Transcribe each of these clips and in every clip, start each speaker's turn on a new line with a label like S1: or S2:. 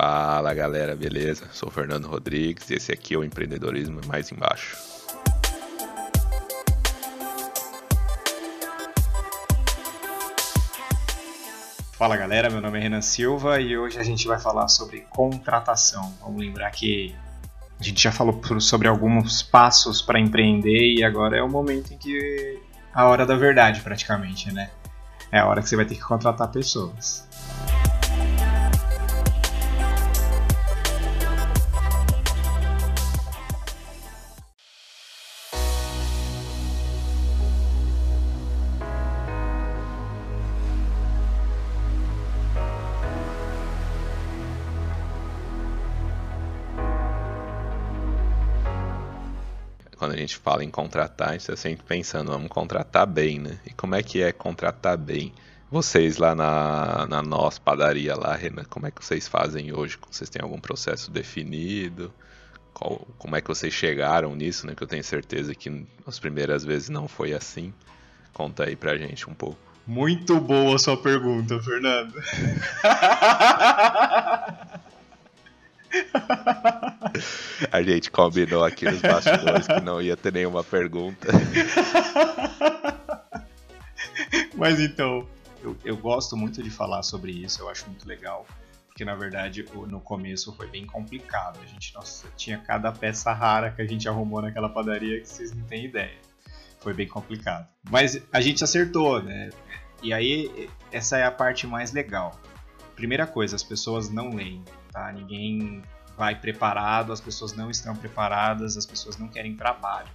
S1: Fala galera, beleza? Sou Fernando Rodrigues e esse aqui é o Empreendedorismo Mais Embaixo.
S2: Fala galera, meu nome é Renan Silva e hoje a gente vai falar sobre contratação. Vamos lembrar que a gente já falou sobre alguns passos para empreender e agora é o momento em que a hora da verdade praticamente, né? É a hora que você vai ter que contratar pessoas.
S1: Gente fala em contratar, a gente está sempre pensando, vamos contratar bem, né? E como é que é contratar bem? Vocês lá na, na nossa padaria lá, Renan, como é que vocês fazem hoje? Vocês têm algum processo definido? Qual, como é que vocês chegaram nisso, né? Que eu tenho certeza que as primeiras vezes não foi assim. Conta aí pra gente um pouco.
S2: Muito boa a sua pergunta, Fernando.
S1: A gente combinou aqui nos bastidores que não ia ter nenhuma pergunta.
S2: Mas então, eu, eu gosto muito de falar sobre isso, eu acho muito legal. Porque na verdade no começo foi bem complicado. A gente, nossa, tinha cada peça rara que a gente arrumou naquela padaria que vocês não têm ideia. Foi bem complicado. Mas a gente acertou, né? E aí, essa é a parte mais legal. Primeira coisa, as pessoas não leem, tá? Ninguém vai preparado, as pessoas não estão preparadas, as pessoas não querem trabalho,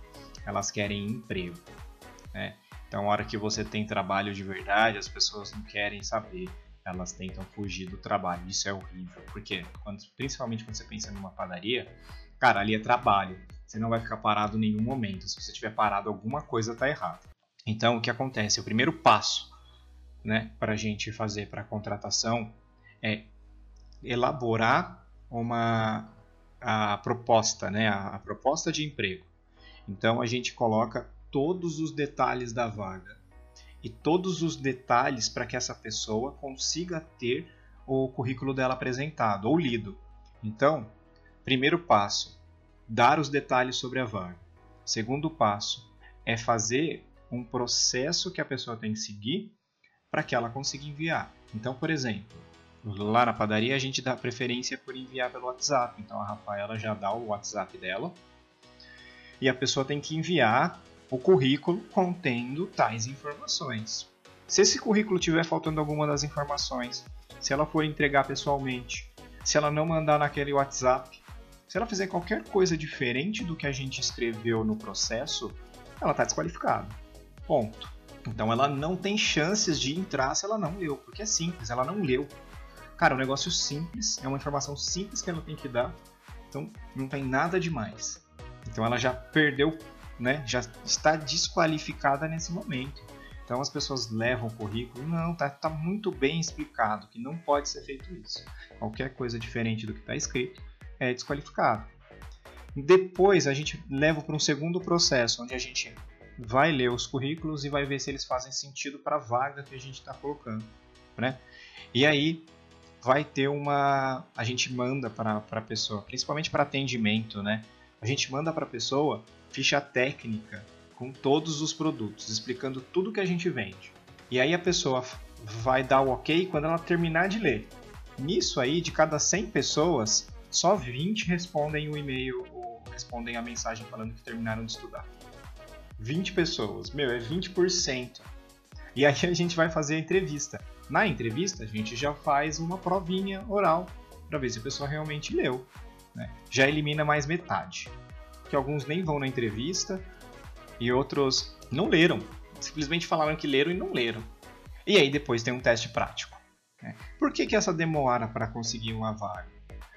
S2: elas querem emprego. Né? Então, a hora que você tem trabalho de verdade, as pessoas não querem saber, elas tentam fugir do trabalho. Isso é horrível, porque quando, principalmente quando você pensa numa padaria, cara, ali é trabalho. Você não vai ficar parado em nenhum momento. Se você estiver parado, alguma coisa está errada. Então, o que acontece? O primeiro passo né, para a gente fazer para a contratação é elaborar uma a proposta, né, a, a proposta de emprego. Então a gente coloca todos os detalhes da vaga e todos os detalhes para que essa pessoa consiga ter o currículo dela apresentado ou lido. Então, primeiro passo, dar os detalhes sobre a vaga. Segundo passo é fazer um processo que a pessoa tem que seguir para que ela consiga enviar. Então, por exemplo, Lá na padaria a gente dá preferência por enviar pelo WhatsApp. Então a Rafaela já dá o WhatsApp dela. E a pessoa tem que enviar o currículo contendo tais informações. Se esse currículo tiver faltando alguma das informações, se ela for entregar pessoalmente, se ela não mandar naquele WhatsApp, se ela fizer qualquer coisa diferente do que a gente escreveu no processo, ela está desqualificada. Ponto. Então ela não tem chances de entrar se ela não leu, porque é simples, ela não leu. Cara, um negócio simples, é uma informação simples que ela tem que dar, então não tem nada demais. Então ela já perdeu, né? Já está desqualificada nesse momento. Então as pessoas levam o currículo, não, tá, tá muito bem explicado que não pode ser feito isso. Qualquer coisa diferente do que está escrito é desqualificado. Depois a gente leva para um segundo processo, onde a gente vai ler os currículos e vai ver se eles fazem sentido para a vaga que a gente está colocando. Né? E aí vai ter uma. A gente manda para a pessoa, principalmente para atendimento, né? A gente manda para a pessoa ficha técnica com todos os produtos, explicando tudo que a gente vende. E aí a pessoa vai dar o ok quando ela terminar de ler. Nisso aí, de cada 100 pessoas, só 20 respondem o e-mail ou respondem a mensagem falando que terminaram de estudar. 20 pessoas, meu, é 20%. E aí a gente vai fazer a entrevista. Na entrevista, a gente já faz uma provinha oral para ver se a pessoa realmente leu. Né? Já elimina mais metade. Que alguns nem vão na entrevista e outros não leram. Simplesmente falaram que leram e não leram. E aí depois tem um teste prático. Né? Por que, que essa demora para conseguir uma vaga?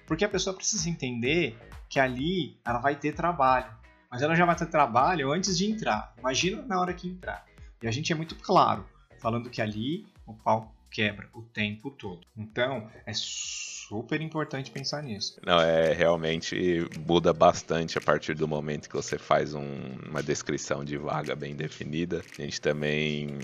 S2: Porque a pessoa precisa entender que ali ela vai ter trabalho. Mas ela já vai ter trabalho antes de entrar. Imagina na hora que entrar. E a gente é muito claro, falando que ali o pau quebra o tempo todo. Então, é super importante pensar nisso.
S1: Não, é realmente muda bastante a partir do momento que você faz um, uma descrição de vaga bem definida. A gente também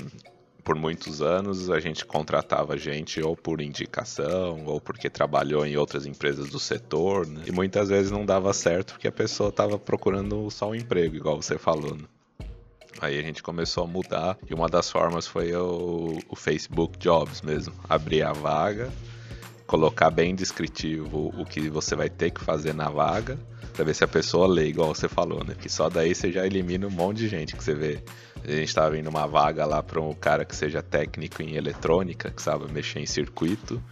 S1: por muitos anos a gente contratava gente ou por indicação ou porque trabalhou em outras empresas do setor, né? E muitas vezes não dava certo porque a pessoa estava procurando só um emprego, igual você falou. Né? Aí a gente começou a mudar e uma das formas foi o, o Facebook Jobs mesmo. Abrir a vaga, colocar bem descritivo o que você vai ter que fazer na vaga, para ver se a pessoa lê, igual você falou, né? Que só daí você já elimina um monte de gente que você vê. A gente estava indo uma vaga lá para um cara que seja técnico em eletrônica, que sabe mexer em circuito,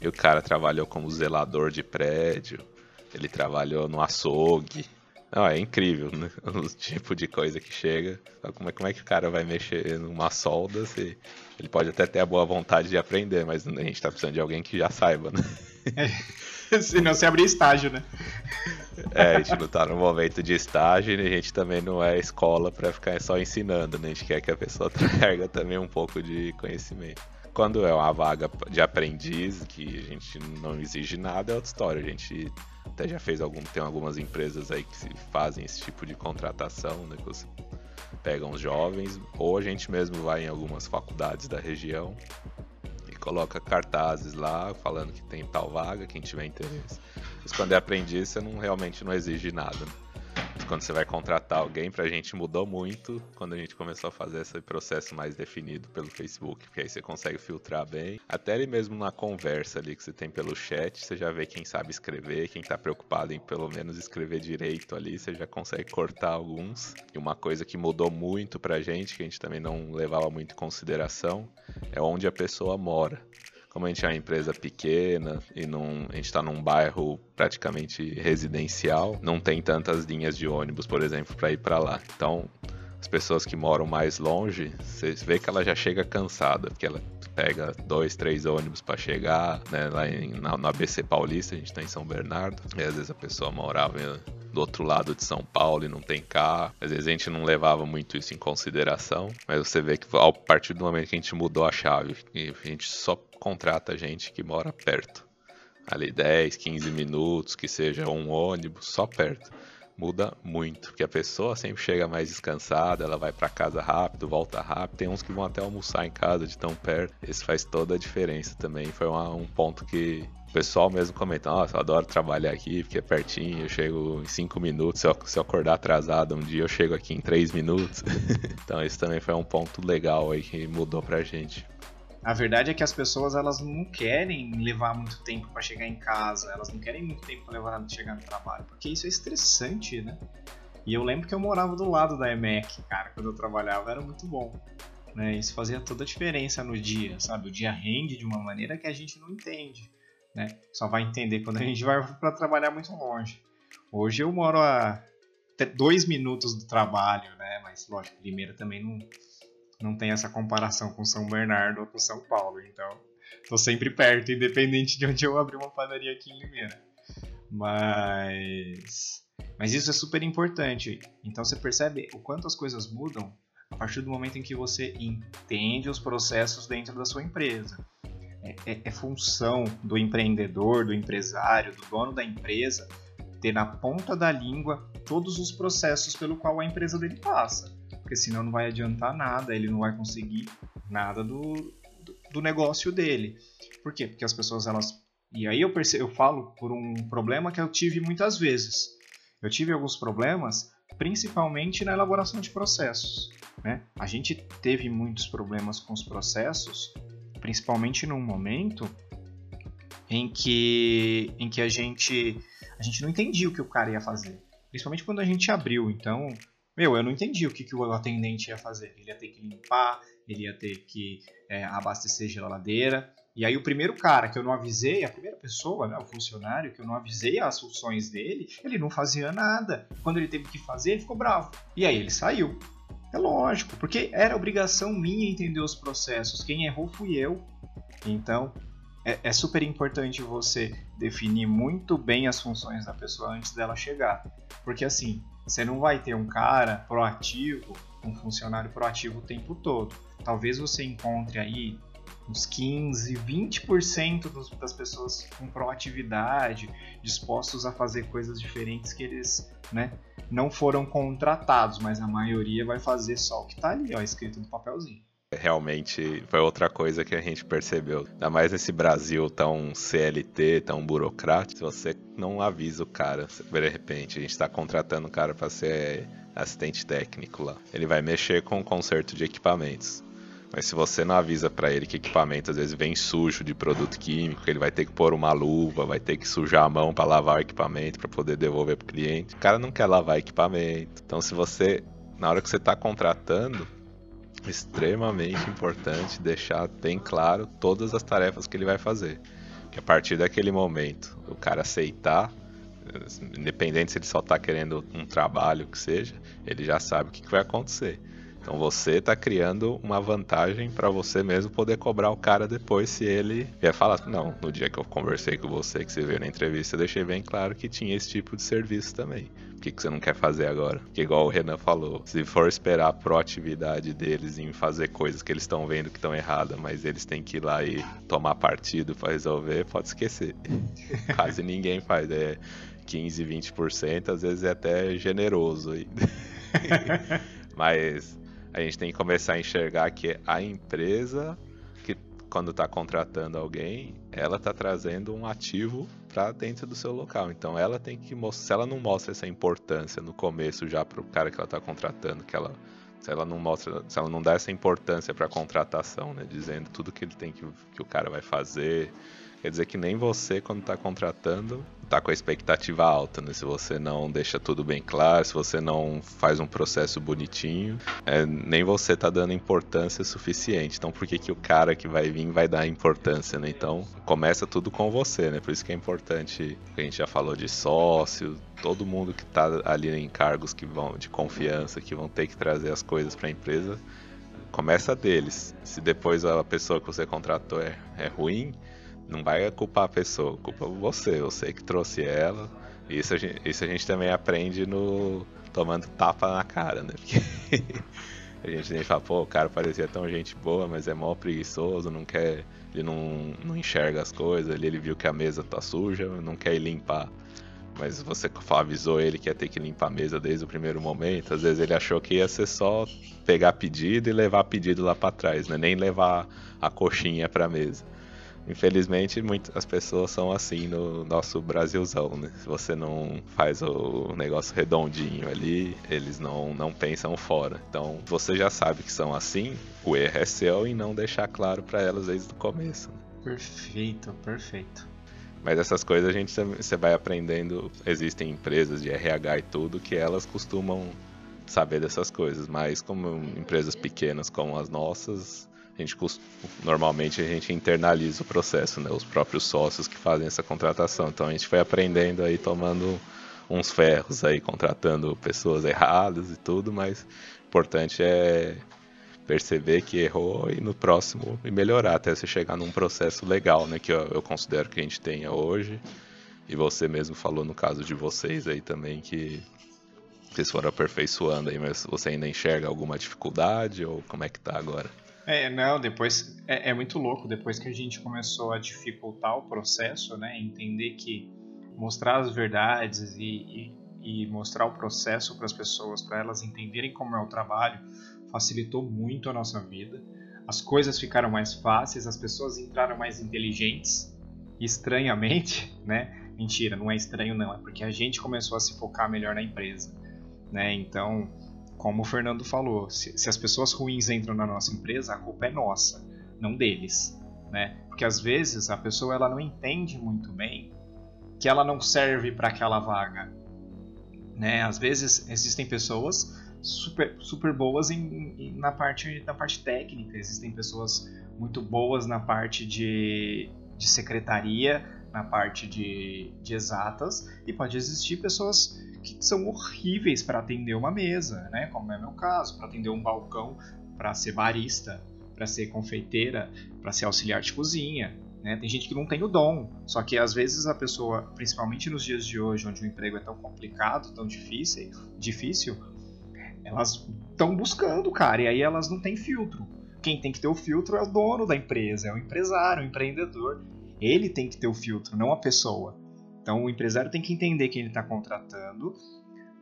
S1: e o cara trabalhou como zelador de prédio, ele trabalhou no açougue, não, é incrível, né? O tipo de coisa que chega. Como é, como é que o cara vai mexer numa solda se ele pode até ter a boa vontade de aprender, mas a gente tá precisando de alguém que já saiba, né?
S2: É, senão você abrir estágio, né?
S1: É, a gente não tá no momento de estágio e a gente também não é escola para ficar só ensinando, né? A gente quer que a pessoa traga também um pouco de conhecimento. Quando é uma vaga de aprendiz, que a gente não exige nada, é outra história. A gente até já fez algum. Tem algumas empresas aí que fazem esse tipo de contratação, né? Que você pega uns jovens, ou a gente mesmo vai em algumas faculdades da região e coloca cartazes lá falando que tem tal vaga, quem tiver interesse. Mas quando é aprendiz, você não realmente não exige nada. Né? Quando você vai contratar alguém, pra gente mudou muito quando a gente começou a fazer esse processo mais definido pelo Facebook, porque aí você consegue filtrar bem. Até ele mesmo na conversa ali que você tem pelo chat, você já vê quem sabe escrever, quem tá preocupado em pelo menos escrever direito ali, você já consegue cortar alguns. E uma coisa que mudou muito pra gente, que a gente também não levava muito em consideração, é onde a pessoa mora como a gente é uma empresa pequena e num, a gente está num bairro praticamente residencial, não tem tantas linhas de ônibus, por exemplo, para ir para lá. Então, as pessoas que moram mais longe, você vê que ela já chega cansada, porque ela pega dois, três ônibus para chegar, né, lá em, na, no ABC Paulista, a gente está em São Bernardo, e às vezes a pessoa morava do outro lado de São Paulo e não tem carro. Às vezes a gente não levava muito isso em consideração, mas você vê que a partir do momento que a gente mudou a chave, a gente só contrata gente que mora perto. Ali 10, 15 minutos, que seja um ônibus, só perto. Muda muito, porque a pessoa sempre chega mais descansada, ela vai para casa rápido, volta rápido. Tem uns que vão até almoçar em casa de tão perto. Isso faz toda a diferença também. Foi uma, um ponto que o pessoal mesmo comenta, nossa, eu adoro trabalhar aqui, porque é pertinho, eu chego em 5 minutos, se eu, se eu, acordar atrasado um dia, eu chego aqui em 3 minutos. então isso também foi um ponto legal aí que mudou pra gente.
S2: A verdade é que as pessoas elas não querem levar muito tempo para chegar em casa, elas não querem muito tempo para levar chegar no trabalho, porque isso é estressante, né? E eu lembro que eu morava do lado da EMEC, cara, quando eu trabalhava, era muito bom. Né? Isso fazia toda a diferença no dia, sabe? O dia rende de uma maneira que a gente não entende, né? Só vai entender quando a gente vai para trabalhar muito longe. Hoje eu moro a dois minutos do trabalho, né? Mas lógico, primeiro também não não tem essa comparação com São Bernardo ou com São Paulo. Então, tô sempre perto, independente de onde eu abrir uma padaria aqui em Limeira. Mas, mas isso é super importante. Então você percebe o quanto as coisas mudam a partir do momento em que você entende os processos dentro da sua empresa. É, é, é função do empreendedor, do empresário, do dono da empresa ter na ponta da língua todos os processos pelo qual a empresa dele passa porque senão não vai adiantar nada, ele não vai conseguir nada do, do, do negócio dele. Por quê? Porque as pessoas elas e aí eu percebo, eu falo por um problema que eu tive muitas vezes. Eu tive alguns problemas, principalmente na elaboração de processos. Né? A gente teve muitos problemas com os processos, principalmente num momento em que, em que a gente a gente não entendia o que o cara ia fazer. Principalmente quando a gente abriu. Então, meu, eu não entendi o que, que o atendente ia fazer. Ele ia ter que limpar, ele ia ter que é, abastecer geladeira. E aí o primeiro cara que eu não avisei, a primeira pessoa, né, o funcionário, que eu não avisei as funções dele, ele não fazia nada. Quando ele teve que fazer, ele ficou bravo. E aí ele saiu. É lógico, porque era obrigação minha entender os processos. Quem errou fui eu. Então, é, é, super importante você definir muito bem as funções da pessoa antes dela chegar. Porque assim, você não vai ter um cara proativo, um funcionário proativo o tempo todo. Talvez você encontre aí uns 15, 20% dos, das pessoas com proatividade, dispostos a fazer coisas diferentes que eles né, não foram contratados, mas a maioria vai fazer só o que está ali, ó, escrito no papelzinho.
S1: Realmente foi outra coisa que a gente percebeu. Ainda mais nesse Brasil tão CLT, tão burocrático. Se você não avisa o cara, de repente, a gente está contratando o cara para ser assistente técnico lá. Ele vai mexer com o conserto de equipamentos. Mas se você não avisa para ele que equipamento às vezes vem sujo de produto químico, ele vai ter que pôr uma luva, vai ter que sujar a mão para lavar o equipamento para poder devolver pro cliente. O cara não quer lavar equipamento. Então se você na hora que você está contratando, extremamente importante deixar bem claro todas as tarefas que ele vai fazer. Que a partir daquele momento, o cara aceitar, independente se ele só está querendo um trabalho que seja, ele já sabe o que, que vai acontecer. Então você está criando uma vantagem para você mesmo poder cobrar o cara depois se ele vier falar, não, no dia que eu conversei com você, que você veio na entrevista, eu deixei bem claro que tinha esse tipo de serviço também. O que, que você não quer fazer agora? Porque igual o Renan falou, se for esperar a proatividade deles em fazer coisas que eles estão vendo que estão erradas, mas eles têm que ir lá e tomar partido para resolver, pode esquecer. Quase ninguém faz, é 15, 20%, às vezes é até generoso mas a gente tem que começar a enxergar que a empresa que quando está contratando alguém, ela está trazendo um ativo para dentro do seu local. Então ela tem que mostrar, se ela não mostra essa importância no começo já para o cara que ela está contratando, que ela se ela não mostra, se ela não dá essa importância para a contratação, né, dizendo tudo que ele tem que, que o cara vai fazer, quer dizer que nem você quando está contratando tá com a expectativa alta, né? Se você não deixa tudo bem claro, se você não faz um processo bonitinho, é, nem você tá dando importância suficiente. Então por que, que o cara que vai vir vai dar importância, né? Então começa tudo com você, né? Por isso que é importante, a gente já falou de sócio, todo mundo que tá ali em cargos que vão de confiança, que vão ter que trazer as coisas para a empresa, começa deles. Se depois a pessoa que você contratou é, é ruim, não vai culpar a pessoa, culpa você, você que trouxe ela. Isso a gente, isso a gente também aprende no tomando tapa na cara, né? Porque a gente nem fala, pô, o cara parecia tão gente boa, mas é mó preguiçoso, não quer, ele não, não enxerga as coisas, ele, ele viu que a mesa tá suja, não quer ir limpar. Mas você avisou ele que ia ter que limpar a mesa desde o primeiro momento. Às vezes ele achou que ia ser só pegar pedido e levar pedido lá para trás, né? Nem levar a coxinha pra mesa. Infelizmente, muitas pessoas são assim no nosso Brasilzão, né? Se você não faz o negócio redondinho ali, eles não, não pensam fora. Então, você já sabe que são assim, o erro é seu e não deixar claro para elas desde o começo. Né?
S2: Perfeito, perfeito.
S1: Mas essas coisas a gente você vai aprendendo. Existem empresas de RH e tudo que elas costumam saber dessas coisas, mas como empresas pequenas como as nossas, a gente normalmente a gente internaliza o processo, né? Os próprios sócios que fazem essa contratação. Então a gente foi aprendendo aí, tomando uns ferros aí, contratando pessoas erradas e tudo, mas o importante é perceber que errou e no próximo e melhorar até você chegar num processo legal, né? Que eu, eu considero que a gente tenha hoje. E você mesmo falou no caso de vocês aí também que vocês foram aperfeiçoando aí, mas você ainda enxerga alguma dificuldade ou como é que tá agora?
S2: É, não, depois é, é, muito louco, depois que a gente começou a dificultar o processo, né, entender que mostrar as verdades e, e, e mostrar o processo para as pessoas, para elas entenderem como é o trabalho, facilitou muito a nossa vida. As coisas ficaram mais fáceis, as pessoas entraram mais inteligentes, estranhamente, né? Mentira, não é estranho não, é porque a gente começou a se focar melhor na empresa, né? Então, como o Fernando falou, se, se, as pessoas ruins entram na nossa empresa, a culpa é nossa, não deles, né? Porque às vezes a pessoa ela não entende muito bem que ela não serve para aquela vaga, né? Às vezes existem pessoas super, super boas em, em, na parte na parte técnica, existem pessoas muito boas na parte de, de secretaria, na parte de, de exatas, e pode existir pessoas que são horríveis para atender uma mesa, né? Como é meu caso, para atender um balcão, para ser barista, para ser confeiteira, para ser auxiliar de cozinha. Né? Tem gente que não tem o dom, só que às vezes a pessoa, principalmente nos dias de hoje, onde o emprego é tão complicado, tão difícil, difícil elas estão buscando, cara, e aí elas não têm filtro. Quem tem que ter o filtro é o dono da empresa, é o empresário, o empreendedor. Ele tem que ter o filtro, não a pessoa. Então, o empresário tem que entender quem ele está contratando,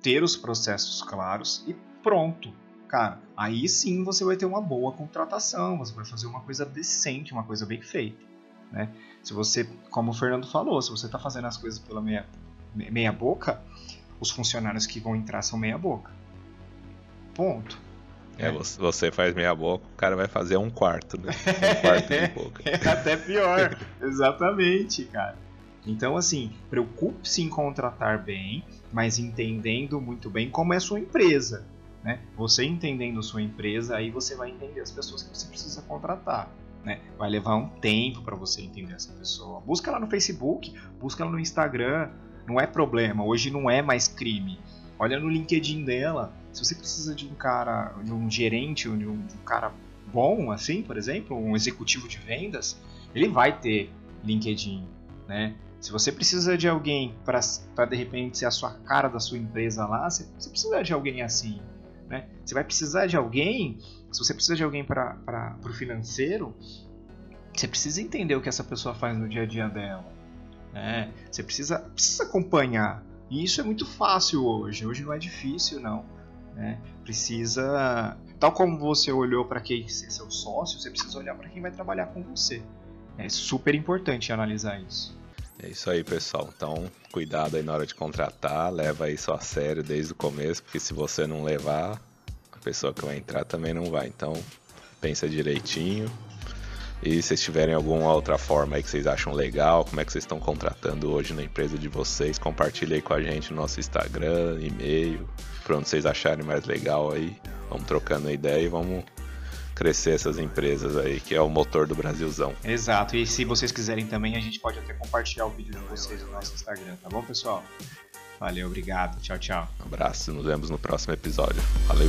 S2: ter os processos claros e pronto. cara, aí sim você vai ter uma boa contratação, você vai fazer uma coisa decente, uma coisa bem feita, né? Se você, como o Fernando falou, se você está fazendo as coisas pela meia, meia boca, os funcionários que vão entrar são meia boca. Ponto.
S1: É, você faz meia boca, o cara vai fazer um quarto, né? Um quarto de boca.
S2: é até pior. Exatamente, cara. Então, assim, preocupe-se em contratar bem, mas entendendo muito bem como é a sua empresa. Né? Você entendendo sua empresa, aí você vai entender as pessoas que você precisa contratar. Né? Vai levar um tempo para você entender essa pessoa. Busca lá no Facebook, busca lá no Instagram. Não é problema, hoje não é mais crime. Olha no LinkedIn dela. Se você precisa de um cara, de um gerente, de um, de um cara bom, assim, por exemplo, um executivo de vendas, ele vai ter LinkedIn, né? Se você precisa de alguém para de repente ser a sua cara da sua empresa lá, você, você precisa de alguém assim. Né? Você vai precisar de alguém, se você precisa de alguém para o financeiro, você precisa entender o que essa pessoa faz no dia a dia dela. Né? Você precisa, precisa acompanhar. E isso é muito fácil hoje. Hoje não é difícil, não. Né? Precisa. Tal como você olhou para quem ser seu sócio, você precisa olhar para quem vai trabalhar com você. É super importante analisar isso.
S1: É isso aí, pessoal. Então, cuidado aí na hora de contratar, leva isso a sério desde o começo, porque se você não levar, a pessoa que vai entrar também não vai. Então, pensa direitinho. E se tiverem alguma outra forma aí que vocês acham legal, como é que vocês estão contratando hoje na empresa de vocês, compartilhe aí com a gente no nosso Instagram, e-mail, por onde vocês acharem mais legal aí. Vamos trocando ideia e vamos crescer essas empresas aí, que é o motor do Brasilzão.
S2: Exato, e se vocês quiserem também, a gente pode até compartilhar o vídeo de vocês no nosso Instagram, tá bom, pessoal? Valeu, obrigado, tchau, tchau.
S1: Um abraço, nos vemos no próximo episódio. Valeu.